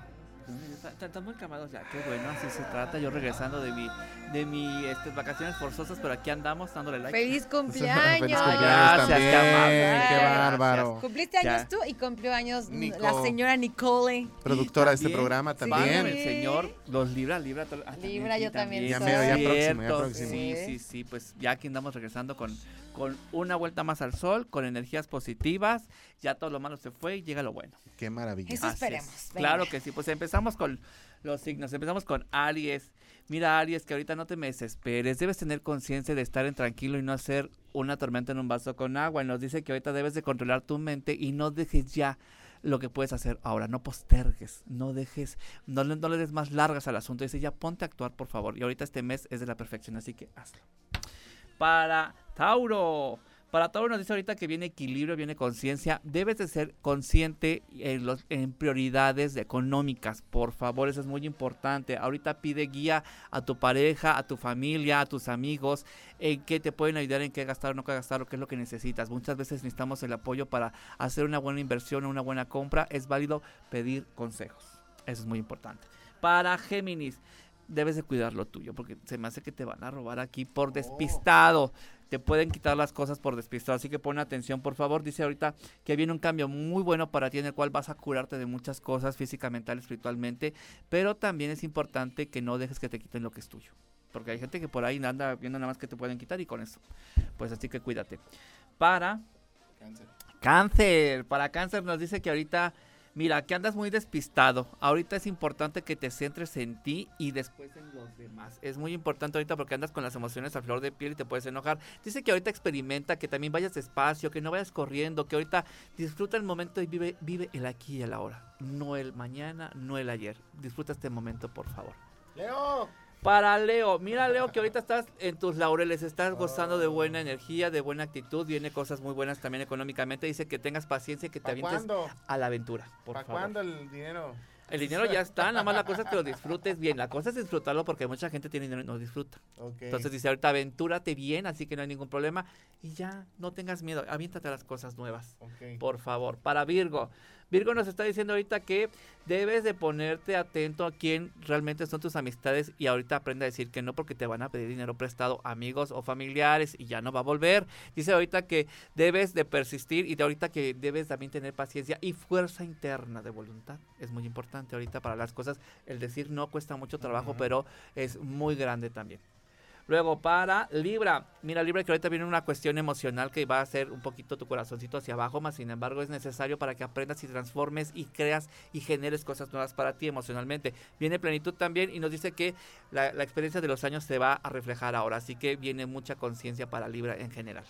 Están muy camados ya, qué bueno, así se trata. Yo regresando de mi, de mi este, vacaciones forzosas, pero aquí andamos dándole like. ¡Feliz cumpleaños! Feliz Ay, cumpleaños gracias, también. qué amable. Qué bárbaro. Cumpliste Ya. años tú y cumplió años Nico. la señora Nicole. Productora de este También, programa también. el señor los libra, libra. ah, también, Libra, sí, yo también Ya soy. ya próximo, ya próximo. Sí, sí, sí, pues ya aquí andamos regresando con, con una vuelta más al sol, con energías positivas, ya todo lo malo se fue y llega lo bueno. Qué maravilla. Eso es. esperemos. Claro que sí, pues empezamos con los signos, empezamos con Aries. Mira, Aries, que ahorita no te me desesperes, debes tener conciencia de estar en tranquilo y no hacer una tormenta en un vaso con agua. Y nos dice que ahorita debes de controlar tu mente y no dejes ya lo que puedes hacer ahora, no postergues, no dejes, no, le- no le des más largas al asunto. Dice, ya ponte a actuar, por favor. Y ahorita este mes es de la perfección, así que hazlo. Para Tauro. Para Tauro nos dice ahorita que viene equilibrio, viene conciencia. Debes de ser consciente en, los, en prioridades económicas, por favor, eso es muy importante. Ahorita pide guía a tu pareja, a tu familia, a tus amigos, en qué te pueden ayudar, en qué gastar o no qué gastar, o qué es lo que necesitas. Muchas veces necesitamos el apoyo para hacer una buena inversión o una buena compra. Es válido pedir consejos. Eso es muy importante. Para Géminis, debes de cuidar lo tuyo, porque se me hace que te van a robar aquí por despistado. Te pueden quitar las cosas por despistado, así que pon atención, por favor. Dice ahorita que viene un cambio muy bueno para ti en el cual vas a curarte de muchas cosas física, mental, espiritualmente, pero también es importante que no dejes que te quiten lo que es tuyo. Porque hay gente que por ahí anda viendo nada más que te pueden quitar y con eso. Pues así que cuídate. Para Cáncer, para cáncer nos dice que ahorita, mira, que andas muy despistado. Ahorita es importante que te centres en ti y después en los demás. Es muy importante ahorita porque andas con las emociones a flor de piel y te puedes enojar. Dice que ahorita experimenta, que también vayas despacio, que no vayas corriendo, que ahorita disfruta el momento y vive, vive el aquí y el ahora. No el mañana, no el ayer. Disfruta este momento, por favor. Leo. Para Leo, mira Leo que ahorita estás en tus laureles, estás gozando de buena energía, de buena actitud, viene cosas muy buenas también económicamente, dice que tengas paciencia y que te ¿Para avientes cuándo? a la aventura, por ¿Para favor. cuándo el dinero? El dinero ya está, nada más la cosa es que lo disfrutes bien, la cosa es disfrutarlo porque mucha gente tiene dinero y no disfruta. Entonces dice ahorita aventúrate bien, así que no hay ningún problema y ya no tengas miedo, aviéntate a las cosas nuevas. Por favor, para Virgo. Virgo nos está diciendo ahorita que debes de ponerte atento a quién realmente son tus amistades y ahorita aprende a decir que no porque te van a pedir dinero prestado amigos o familiares y ya no va a volver. Dice ahorita que debes de persistir y de ahorita que debes también tener paciencia y fuerza interna de voluntad. Es muy importante ahorita para las cosas. El decir no cuesta mucho trabajo, pero es muy grande también. Luego para Libra. Mira, Libra, que ahorita viene una cuestión emocional que va a hacer un poquito tu corazoncito hacia abajo, más sin embargo es necesario para que aprendas y transformes y creas y generes cosas nuevas para ti emocionalmente. Viene plenitud también y nos dice que la, experiencia de los años se va a reflejar ahora, así que viene mucha conciencia para Libra en general.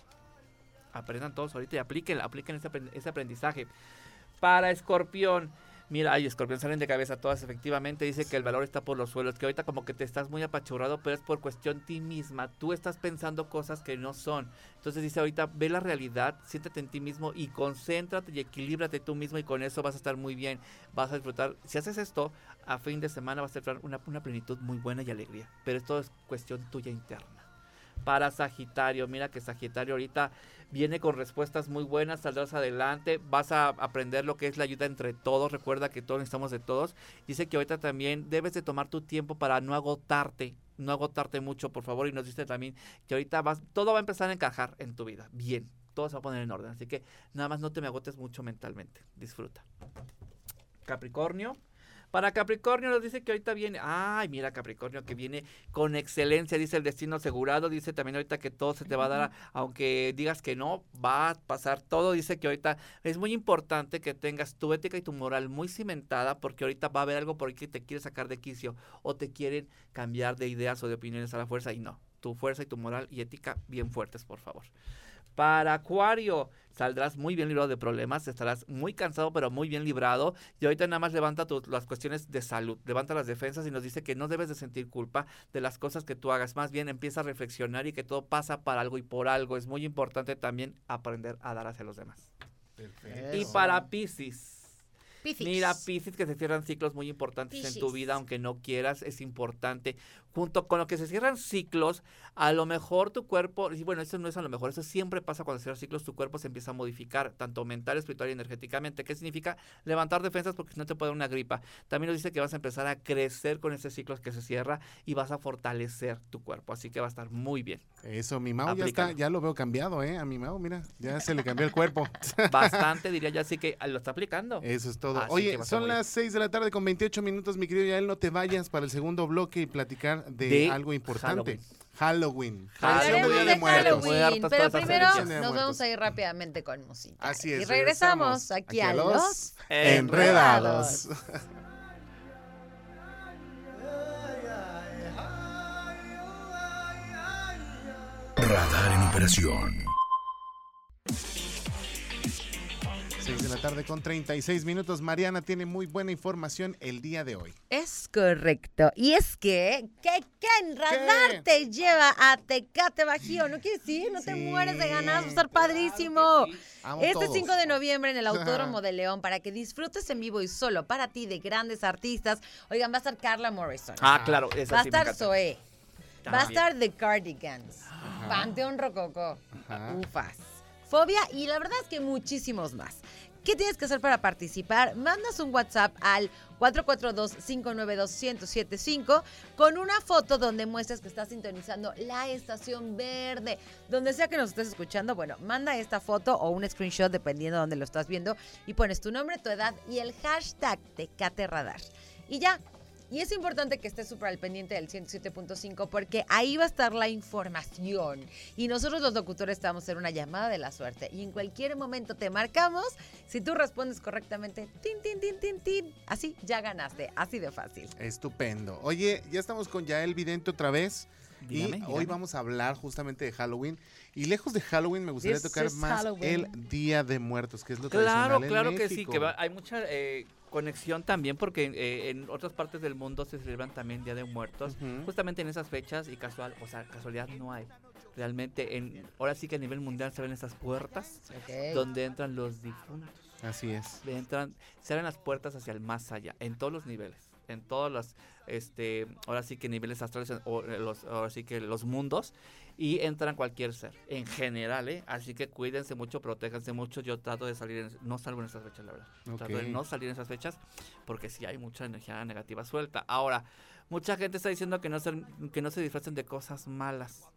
Aprendan todos ahorita y apliquen, apliquen ese aprendizaje. Para Escorpión. Mira, ay, Escorpión salen de cabeza todas, efectivamente. Dice que el valor está por los suelos, que ahorita como que te estás muy apachurrado, pero es por cuestión ti misma. Tú estás pensando cosas que no son. Entonces dice ahorita, ve la realidad, siéntate en ti mismo y concéntrate y equilíbrate tú mismo y con eso vas a estar muy bien. Vas a disfrutar. Si haces esto, a fin de semana vas a tener una, una plenitud muy buena y alegría. Pero esto es cuestión tuya interna para Sagitario. Mira que Sagitario ahorita viene con respuestas muy buenas, saldrás adelante, vas a aprender lo que es la ayuda entre todos, recuerda que todos necesitamos de todos. Dice que ahorita también debes de tomar tu tiempo para no agotarte, no agotarte mucho, por favor, y nos dice también que ahorita vas, todo va a empezar a encajar en tu vida, bien, todo se va a poner en orden, así que nada más no te me agotes mucho mentalmente, disfruta. Capricornio. Para Capricornio nos dice que ahorita viene, ay, mira Capricornio que viene con excelencia, dice el destino asegurado, dice también ahorita que todo se te va a dar, aunque digas que no, va a pasar todo, dice que ahorita es muy importante que tengas tu ética y tu moral muy cimentada, porque ahorita va a haber algo por ahí que te quiere sacar de quicio o te quieren cambiar de ideas o de opiniones a la fuerza y no, tu fuerza y tu moral y ética bien fuertes, por favor. Para Acuario, saldrás muy bien librado de problemas, estarás muy cansado pero muy bien librado y ahorita nada más levanta tus- las cuestiones de salud, levanta las defensas y nos dice que no debes de sentir culpa de las cosas que tú hagas, más bien empieza a reflexionar y que todo pasa para algo y por algo. Es muy importante también aprender a dar hacia los demás. Y para Pisces. Piscis. Mira, Piscis, que se cierran ciclos muy importantes en tu vida, aunque no quieras, es importante. Junto con lo que se cierran ciclos, a lo mejor tu cuerpo, y bueno, eso no es a lo mejor, eso siempre pasa cuando se cierran ciclos, tu cuerpo se empieza a modificar, tanto mental, espiritual y energéticamente. ¿Qué significa? Levantar defensas porque si no te puede dar una gripa. También nos dice que vas a empezar a crecer con ese ciclo que se cierra y vas a fortalecer tu cuerpo, así que va a estar muy bien. Eso, mi Mau ya está, ya lo veo cambiado, ¿eh? A mi Mau, mira, ya se le cambió el cuerpo. Bastante, diría yo, así que lo está aplicando. Eso es todo. Así que Oye, son las 6 de la tarde con 28 minutos, mi querido Yael, no te vayas para el segundo bloque y platicar de, De algo importante. Halloween. De. Halloween, Muertos, pero primero nos vamos a ir rápidamente con música. Así es. Y regresamos aquí a los Enredados. Radar en operación. 6 de la tarde con 36 minutos. Mariana tiene muy buena información el día de hoy. Es correcto. Y es que, que, que en radar te lleva a Tecate Bajío. ¿No quieres ir? No te mueres de ganas. Va a estar padrísimo. Este todos. 5 de noviembre en el Autódromo de León para que disfrutes en vivo y solo para ti de grandes artistas. Oigan, va a estar Carla Morrison. Ah, claro, esa Va a sí estar. Zoé. Va a estar The Cardigans. Panteón Rococó. Ajá. Ufas. Fobia y la verdad es que muchísimos más. ¿Qué tienes que hacer para participar? Mandas un WhatsApp al 442-592-1075 con una foto donde muestres que estás sintonizando la estación verde. Donde sea que nos estés escuchando, bueno, manda esta foto o un screenshot dependiendo de dónde lo estás viendo y pones tu nombre, tu edad y el hashtag Tecate Radar. Y ya, y es importante que estés súper al pendiente del 107.5 porque ahí va a estar la información. Y nosotros los locutores te vamos a hacer una llamada de la suerte. Y en cualquier momento te marcamos. Si tú respondes correctamente, tin, tin, tin, tin, tin. Así ya ganaste. Así de fácil. Estupendo. Oye, ya estamos con Yael Vidente otra vez. Dígame, y hoy vamos a hablar justamente de Halloween. Y lejos de Halloween me gustaría This tocar más Halloween. el Día de Muertos, que es lo Claro, tradicional en claro que sí, que va- hay mucha eh, conexión también porque eh, en otras partes del mundo se celebran también Día de Muertos, justamente en esas fechas y casual, o sea, casualidad no hay. Realmente, en, ahora sí que a nivel mundial se ven esas puertas donde entran los difuntos. Así es. Entran, se abren las puertas hacia el más allá, en todos los niveles, en todos los, este, ahora sí que niveles astrales, o eh, los, ahora sí que los mundos. Y entran cualquier ser, en general, ¿eh? Así que cuídense mucho, protéjanse mucho. Yo trato de salir, en- no salgo en esas fechas, la verdad. Trato de no salir en esas fechas porque sí hay mucha energía negativa suelta. Ahora, mucha gente está diciendo que no se, que no se disfracen de cosas malas.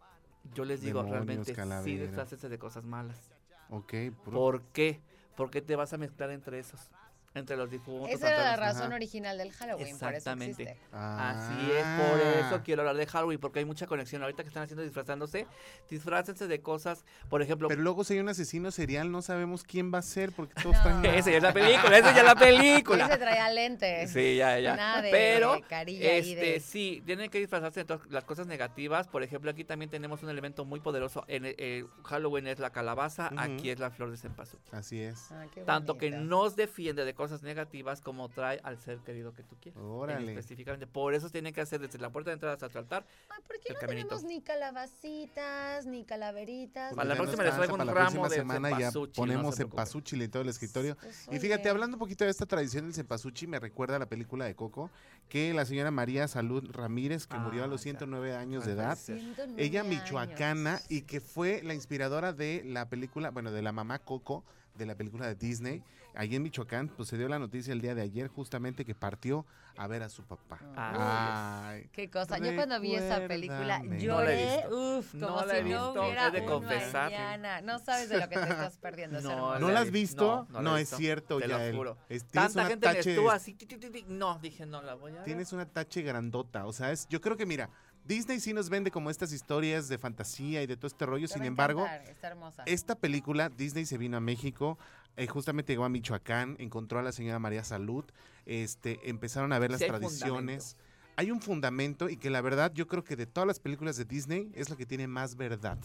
Yo les digo, Demonios, realmente sí disfrácense de cosas malas. Ok. puro- ¿Por qué? Porque te vas a mezclar entre esos, entre los difuntos. Esa era la razón original del Halloween, por eso Exactamente. existe. Así es, por eso Ah. quiero hablar de Halloween, porque hay mucha conexión. Ahorita que están haciendo disfrazándose, disfrácense de cosas, por ejemplo. Pero luego si hay un asesino serial, no sabemos quién va a ser porque todos traen... Esa ya es la película, esa ya es la película. Ese traía lentes. Sí, ya, ya. Nada de Pero, este, de- sí, tienen que disfrazarse de todas las cosas negativas. Por ejemplo, aquí también tenemos un elemento muy poderoso. En eh, Halloween es la calabaza, aquí es la flor de cempasúchil. Así es. Ah, qué Tanto que nos defiende de cosas negativas como trae al ser querido que tú quieres. Órale. Específicamente. Por eso tienen que hacer desde la puerta de entrada hasta tu altar Ay, ¿por qué el no caminito. tenemos ni calabacitas, ni calaveritas? Para la Ya no próxima les traigo para un la ramo próxima de semana ya cempasúchil, no ponemos cempasúchil en todo el escritorio. Pues, Y fíjate, hablando un poquito de esta tradición del cempasúchil, me recuerda a la película de Coco, que la señora María Salud Ramírez, que murió a Ah, los ya. 109 años No de edad, ser. 109 ella años. michoacana y que fue la inspiradora de la película, bueno, de la mamá Coco, de la película de Disney. Allí en Michoacán, pues se dio la noticia el día de ayer justamente que partió a ver a su papá. Ah, Ay, Qué cosa. Yo cuando vi esa película. No lloré, visto. uf, No como la he si no hubiera de confesar. mañana. No sabes de lo que te estás perdiendo. No. ¿No la has visto. No, no No, es visto. cierto, Te lo juro. Es- tienes Tanta una gente tache- estuvo así. ti, ti, ti, ti. No, dije, no la voy a ver. Tienes una tache grandota. O sea, es, yo creo que mira, Disney sí nos vende como estas historias de fantasía y de todo este rollo. Te Sin embargo, encantar, está hermosa. esta película, Disney se vino a México, eh, justamente llegó a Michoacán, encontró a la señora María Salud, este, empezaron a ver las Sí tradiciones. Hay un fundamento y que la verdad yo creo que de todas las películas de Disney es la que tiene más verdad,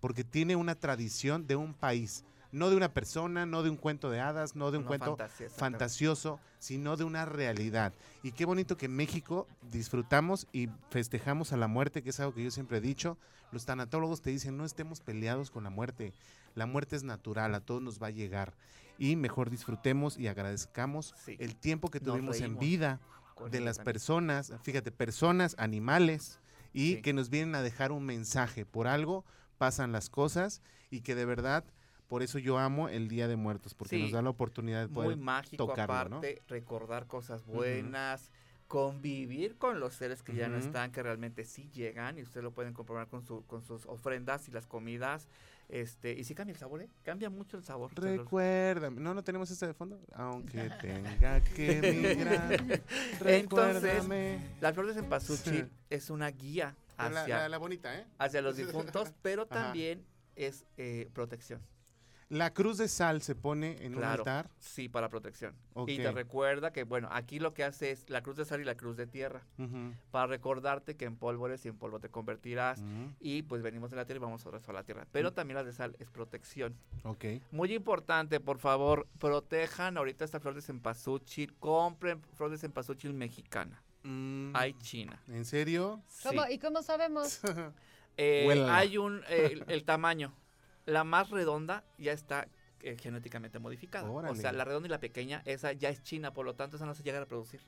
porque tiene una tradición de un país, no de una persona, no de un cuento de hadas, no de un cuento fantasioso, sino de una realidad. Y qué bonito que en México disfrutamos y festejamos a la muerte, que es algo que yo siempre he dicho. Los tanatólogos te dicen, no estemos peleados con la muerte. La muerte es natural, a todos nos va a llegar. Y mejor disfrutemos y agradezcamos Sí. el tiempo que tuvimos en vida de las personas, fíjate, personas, animales, y Sí. que nos vienen a dejar un mensaje. Por algo pasan las cosas y que de verdad, por eso yo amo el Día de Muertos, porque Sí. nos da la oportunidad de poder Muy mágico tocarlo, ¿no? aparte, recordar cosas buenas, convivir con los seres que ya no están, que realmente sí llegan y ustedes lo pueden comprobar con, su, con sus ofrendas y las comidas. Este, y sí cambia el sabor, ¿eh? Cambia mucho el sabor. Recuérdame. No, no tenemos este de fondo. Aunque tenga que. Entonces, Recuérdame. La flor de cempasúchil es una guía la, hacia, la- la bonita, ¿eh? hacia los difuntos, pero Ajá. también es eh, protección. La cruz de sal se pone en un altar. sí, para protección. Y te recuerda que, bueno, aquí lo que hace es la cruz de sal y la cruz de tierra, para recordarte que en polvo eres y en polvo te convertirás. Y pues venimos de la tierra y vamos otra vez a la tierra. Mm. Pero también la de sal es protección. Ok. Muy importante, por favor, protejan ahorita esta flor de cempasúchil. Compren flor de cempasúchil mexicana. Mm, Hay China. ¿En serio? ¿Cómo- Sí. ¿Y cómo sabemos? Eh, hay un, eh, el, el tamaño. La más redonda ya está eh, genéticamente modificada. O sea, Órale. la redonda y la pequeña, esa ya es china, por lo tanto, esa no se llega a reproducir.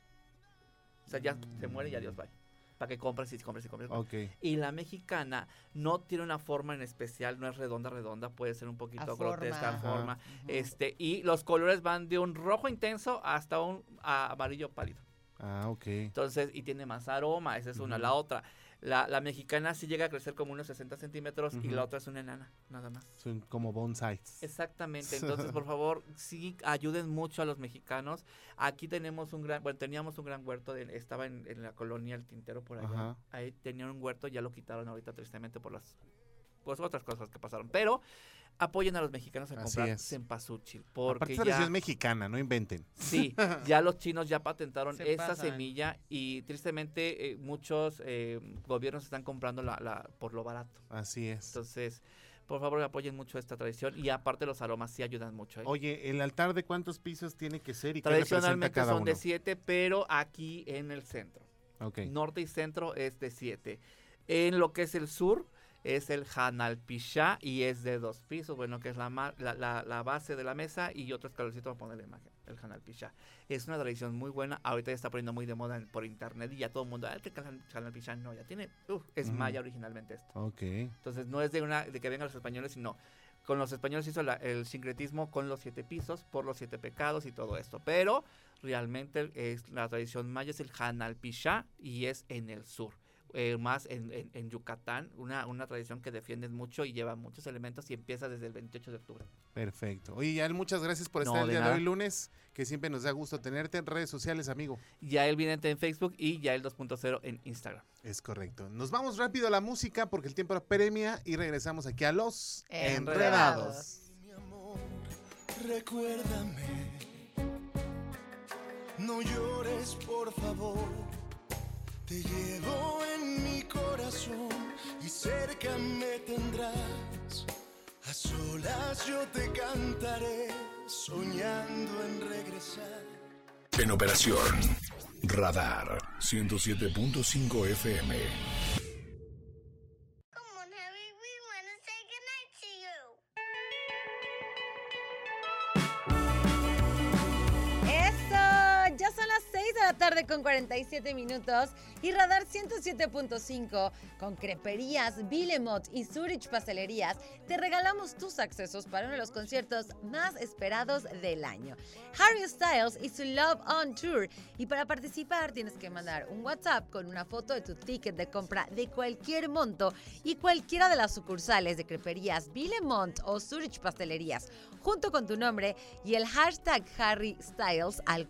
O sea, ya se muere y adiós, bye. Para que compres y compres y compres. Ok. Y la mexicana no tiene una forma en especial, no es redonda, redonda, puede ser un poquito A grotesca forma. forma. Ajá. Este, y los colores van de un rojo intenso hasta un a- amarillo pálido. Ah, ok. Entonces, y tiene más aroma, esa es una. La otra, la, la mexicana sí llega a crecer como unos 60 centímetros y la otra es una enana, nada más. Son como bonsais. Exactamente, entonces por favor, sí ayuden mucho a los mexicanos. Aquí tenemos un gran, bueno, teníamos un gran huerto, de- estaba en, en la colonia El Tintero por allá. Ajá. Ahí tenían un huerto, ya lo quitaron ahorita tristemente por las pues, otras cosas que pasaron. Pero apoyen a los mexicanos a Así comprar es. cempasúchil, Aparte, porque esta ya... tradición mexicana, no inventen. Sí, ya los chinos ya patentaron Se esa pasan. semilla y tristemente eh, muchos eh, gobiernos están comprando la, la- por lo barato. Así es. Entonces, por favor, apoyen mucho esta tradición y aparte los aromas sí ayudan mucho. ¿eh? Oye, ¿el altar de cuántos pisos tiene que ser y qué Tradicionalmente cada son uno? de siete, pero aquí en el centro. Ok. Norte y centro es de siete. En lo que es el sur, es el Hanalpisha y es de dos pisos, bueno, que es la, ma- la, la- la base de la mesa y otro escaloncito para poner la imagen, el Hanalpisha. Es una tradición muy buena, ahorita ya está poniendo muy de moda en- por internet y ya todo el mundo, ah, que Hanalpisha no, ya tiene, es maya originalmente esto. Ok. Entonces no es de una de que vengan los españoles, sino con los españoles hizo la- el sincretismo con los siete pisos, por los siete pecados y todo esto. Pero realmente es la tradición maya es el Hanalpisha y es en el sur. Eh, más en, en- en Yucatán, una, una tradición que defienden mucho y lleva muchos elementos y empieza desde el 28 de octubre. Perfecto. Oye, Yael, muchas gracias por No, estar el día de hoy lunes, que siempre nos da gusto tenerte en redes sociales, amigo. Ya el Vidente en Facebook y ya el 2.0 en Instagram. Es correcto. Nos vamos rápido a la música porque el tiempo apremia y regresamos aquí a los Enredados. enredados. Recuérdame, no llores por favor. Te llevo en mi corazón y cerca me tendrás. A solas yo te cantaré, soñando en regresar. En operación Radar 107.5 FM. Con 47 minutos y Radar 107.5 con Creperías, Bilemot y Zurich Pastelerías te regalamos tus accesos para uno de los conciertos más esperados del año. Harry Styles y su Love on Tour y para participar tienes que mandar un WhatsApp con una foto de tu ticket de compra de cualquier monto y cualquiera de las sucursales de Creperías, Bilemont o Zurich Pastelerías junto con tu nombre y el hashtag Harry Styles al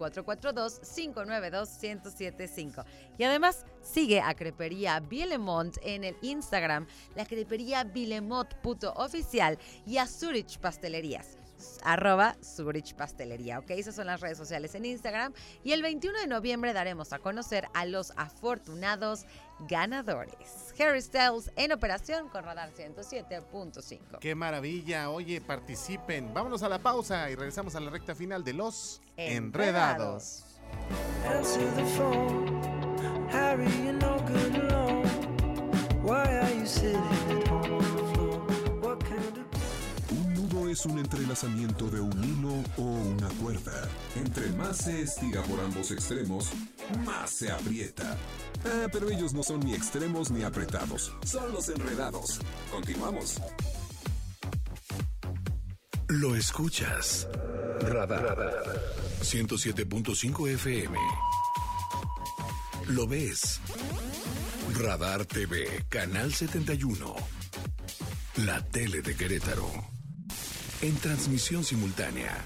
442-592-1075. Y además sigue a Crepería Bilemont en el Instagram, la Crepería Bilemont.oficial y a Zurich Pastelerías arroba Zurich Pastelería, ¿ok? Esas son las redes sociales en Instagram. Y el 21 de noviembre daremos a conocer a los afortunados ganadores. Harry Styles en operación con Radar 107.5. Qué maravilla. Oye, participen. Vámonos a la pausa y regresamos a la recta final de los enredados. Answer the phone, Harry, you're no good alone. Why are you sitting at home on the floor? What kind of Un nudo es un entrelazamiento de un hilo o una cuerda. Entre más se estira por ambos extremos, más se aprieta. Ah, pero ellos no son ni extremos ni apretados. Son los enredados. Continuamos. Lo escuchas. Radar 107.5 FM. Lo ves. Radar TV, Canal 71. La tele de Querétaro. En transmisión simultánea.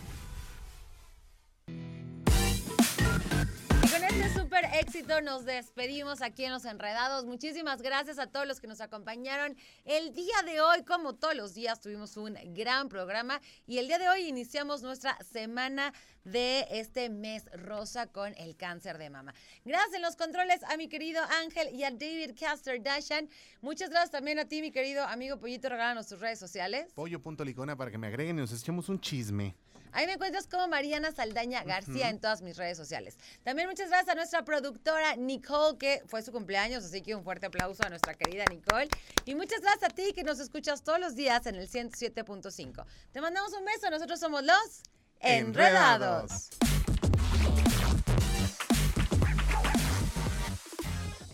Éxito nos despedimos aquí en Los Enredados. Muchísimas gracias a todos los que nos acompañaron el día de hoy. Como todos los días tuvimos un gran programa y el día de hoy iniciamos nuestra semana de este mes rosa con el cáncer de mama. Gracias en los controles a mi querido Ángel y a David Caster Dashan. Muchas gracias también a ti, mi querido amigo Pollito. Regálanos tus redes sociales. Pollo.licona para que me agreguen y nos echemos un chisme. Ahí me encuentras como Mariana Saldaña García en todas mis redes sociales. También muchas gracias a nuestra productora Nicole, que fue su cumpleaños, así que un fuerte aplauso a nuestra querida Nicole. Y muchas gracias a ti que nos escuchas todos los días en el 107.5. Te mandamos un beso, nosotros somos los Enredados.